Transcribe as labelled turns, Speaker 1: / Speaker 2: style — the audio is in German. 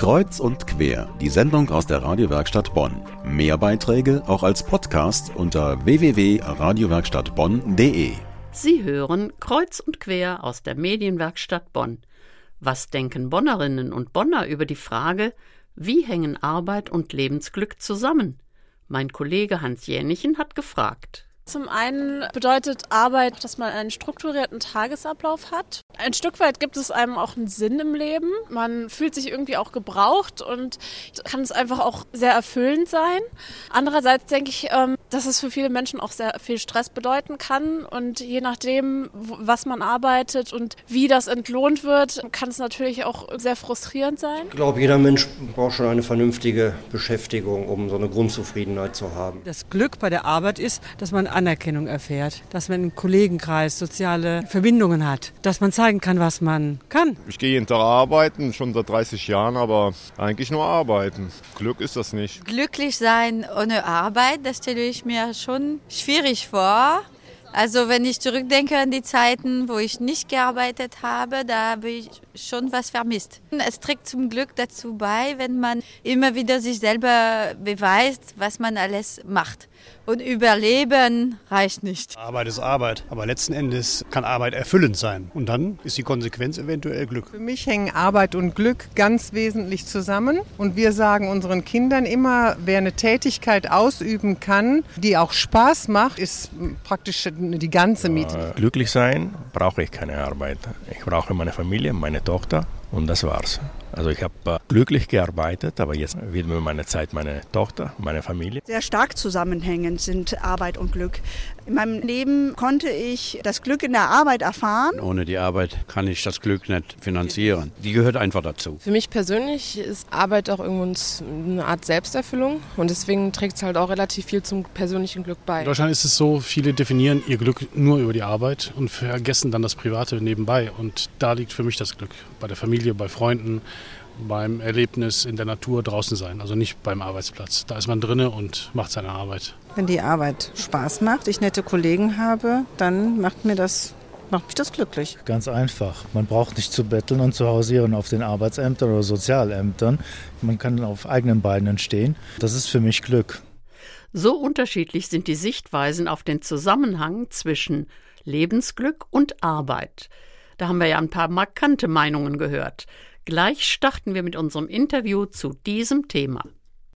Speaker 1: Kreuz und quer, die Sendung aus der Radiowerkstatt Bonn. Mehr Beiträge auch als Podcast unter www.radiowerkstattbonn.de.
Speaker 2: Sie hören Kreuz und quer aus der Medienwerkstatt Bonn. Was denken Bonnerinnen und Bonner über die Frage, wie hängen Arbeit und Lebensglück zusammen? Mein Kollege Hans Jänichen hat gefragt.
Speaker 3: Zum einen bedeutet Arbeit, dass man einen strukturierten Tagesablauf hat. Ein Stück weit gibt es einem auch einen Sinn im Leben. Man fühlt sich irgendwie auch gebraucht und kann es einfach auch sehr erfüllend sein. Andererseits denke ich, ähm, dass es für viele Menschen auch sehr viel Stress bedeuten kann und je nachdem, was man arbeitet und wie das entlohnt wird, kann es natürlich auch sehr frustrierend sein.
Speaker 4: Ich glaube, jeder Mensch braucht schon eine vernünftige Beschäftigung, um so eine Grundzufriedenheit zu haben.
Speaker 5: Das Glück bei der Arbeit ist, dass man Anerkennung erfährt, dass man im Kollegenkreis soziale Verbindungen hat, dass man zeigen kann, was man kann.
Speaker 6: Ich gehe jeden Tag arbeiten, schon seit 30 Jahren, aber eigentlich nur arbeiten. Glück ist das nicht.
Speaker 7: Glücklich sein ohne Arbeit, das stelle ich mir schon schwierig vor. Also wenn ich zurückdenke an die Zeiten, wo ich nicht gearbeitet habe, da habe ich schon was vermisst. Es trägt zum Glück dazu bei, wenn man immer wieder sich selber beweist, was man alles macht. Und Überleben reicht nicht.
Speaker 8: Arbeit ist Arbeit, aber letzten Endes kann Arbeit erfüllend sein. Und dann ist die Konsequenz eventuell Glück.
Speaker 9: Für mich hängen Arbeit und Glück ganz wesentlich zusammen. Und wir sagen unseren Kindern immer, wer eine Tätigkeit ausüben kann, die auch Spaß macht, ist praktisch die ganze Miete.
Speaker 10: Glücklich sein brauche ich keine Arbeit. Ich brauche meine Familie, meine Tochter und das war's. Also ich habe äh, glücklich gearbeitet, aber jetzt widme meine Zeit meiner Tochter, meiner Familie.
Speaker 11: Sehr stark zusammenhängend sind Arbeit und Glück. In meinem Leben konnte ich das Glück in der Arbeit erfahren.
Speaker 12: Ohne die Arbeit kann ich das Glück nicht finanzieren. Die gehört einfach dazu.
Speaker 13: Für mich persönlich ist Arbeit auch irgendwo eine Art Selbsterfüllung und deswegen trägt es halt auch relativ viel zum persönlichen Glück bei.
Speaker 14: In Deutschland ist es so, viele definieren ihr Glück nur über die Arbeit und vergessen dann das Private nebenbei. Und da liegt für mich das Glück. Bei der Familie, bei Freunden, beim Erlebnis in der Natur draußen sein, also nicht beim Arbeitsplatz. Da ist man drinne und macht seine Arbeit.
Speaker 15: Wenn die Arbeit Spaß macht, ich nette Kollegen habe, dann macht mir das macht mich das glücklich.
Speaker 16: Ganz einfach. Man braucht nicht zu betteln und zu hausieren auf den Arbeitsämtern oder Sozialämtern. Man kann auf eigenen Beinen stehen. Das ist für mich Glück.
Speaker 2: So unterschiedlich sind die Sichtweisen auf den Zusammenhang zwischen Lebensglück und Arbeit. Da haben wir ja ein paar markante Meinungen gehört. Gleich starten wir mit unserem Interview zu diesem Thema.